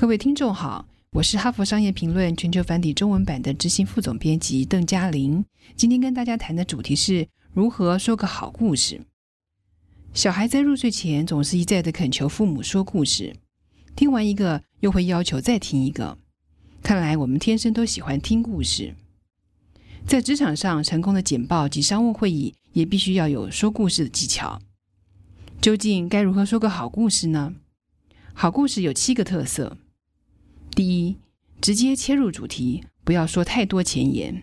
各位听众好，我是哈佛商业评论全球繁体中文版的执行副总编辑邓嘉玲。今天跟大家谈的主题是如何说个好故事。小孩在入睡前总是一再的恳求父母说故事，听完一个又会要求再听一个。看来我们天生都喜欢听故事。在职场上，成功的简报及商务会议也必须要有说故事的技巧。究竟该如何说个好故事呢？好故事有七个特色。第一，直接切入主题，不要说太多前言。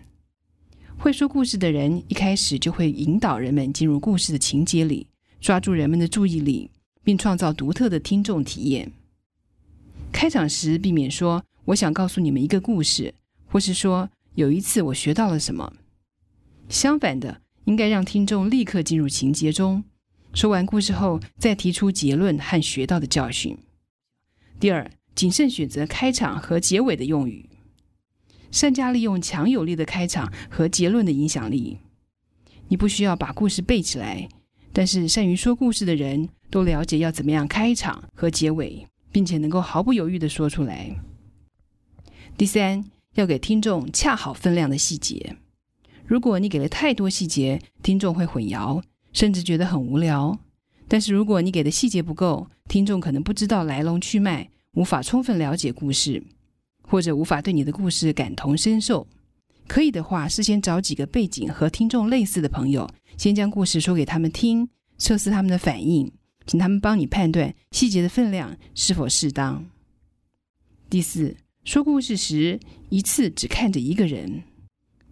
会说故事的人一开始就会引导人们进入故事的情节里，抓住人们的注意力，并创造独特的听众体验。开场时避免说“我想告诉你们一个故事”，或是说“有一次我学到了什么”。相反的，应该让听众立刻进入情节中。说完故事后，再提出结论和学到的教训。第二。谨慎选择开场和结尾的用语，善加利用强有力的开场和结论的影响力。你不需要把故事背起来，但是善于说故事的人都了解要怎么样开场和结尾，并且能够毫不犹豫的说出来。第三，要给听众恰好分量的细节。如果你给了太多细节，听众会混淆，甚至觉得很无聊。但是如果你给的细节不够，听众可能不知道来龙去脉。无法充分了解故事，或者无法对你的故事感同身受。可以的话，事先找几个背景和听众类似的朋友，先将故事说给他们听，测试他们的反应，请他们帮你判断细节的分量是否适当。第四，说故事时一次只看着一个人。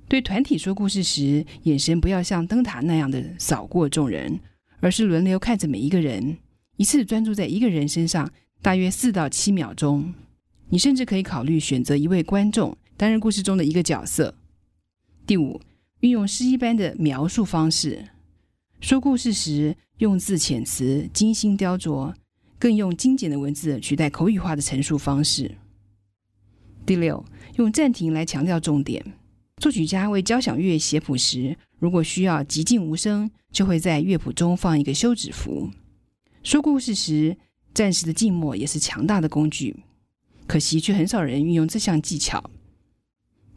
对团体说故事时，眼神不要像灯塔那样的扫过众人，而是轮流看着每一个人，一次专注在一个人身上。大约四到七秒钟，你甚至可以考虑选择一位观众担任故事中的一个角色。第五，运用诗一般的描述方式，说故事时用字遣词精心雕琢，更用精简的文字取代口语化的陈述方式。第六，用暂停来强调重点。作曲家为交响乐写谱时，如果需要寂静无声，就会在乐谱中放一个休止符。说故事时。暂时的静默也是强大的工具，可惜却很少人运用这项技巧。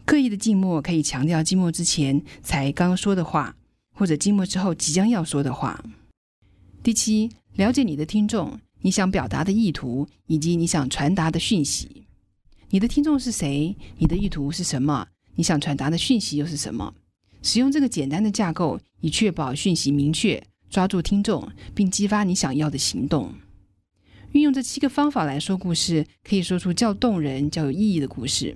刻意的静默可以强调静默之前才刚说的话，或者静默之后即将要说的话。第七，了解你的听众，你想表达的意图以及你想传达的讯息。你的听众是谁？你的意图是什么？你想传达的讯息又是什么？使用这个简单的架构，以确保讯息明确，抓住听众，并激发你想要的行动。运用这七个方法来说故事，可以说出较动人、较有意义的故事。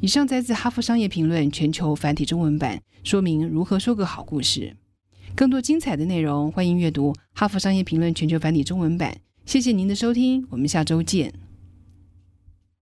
以上摘自《哈佛商业评论》全球繁体中文版，说明如何说个好故事。更多精彩的内容，欢迎阅读《哈佛商业评论》全球繁体中文版。谢谢您的收听，我们下周见。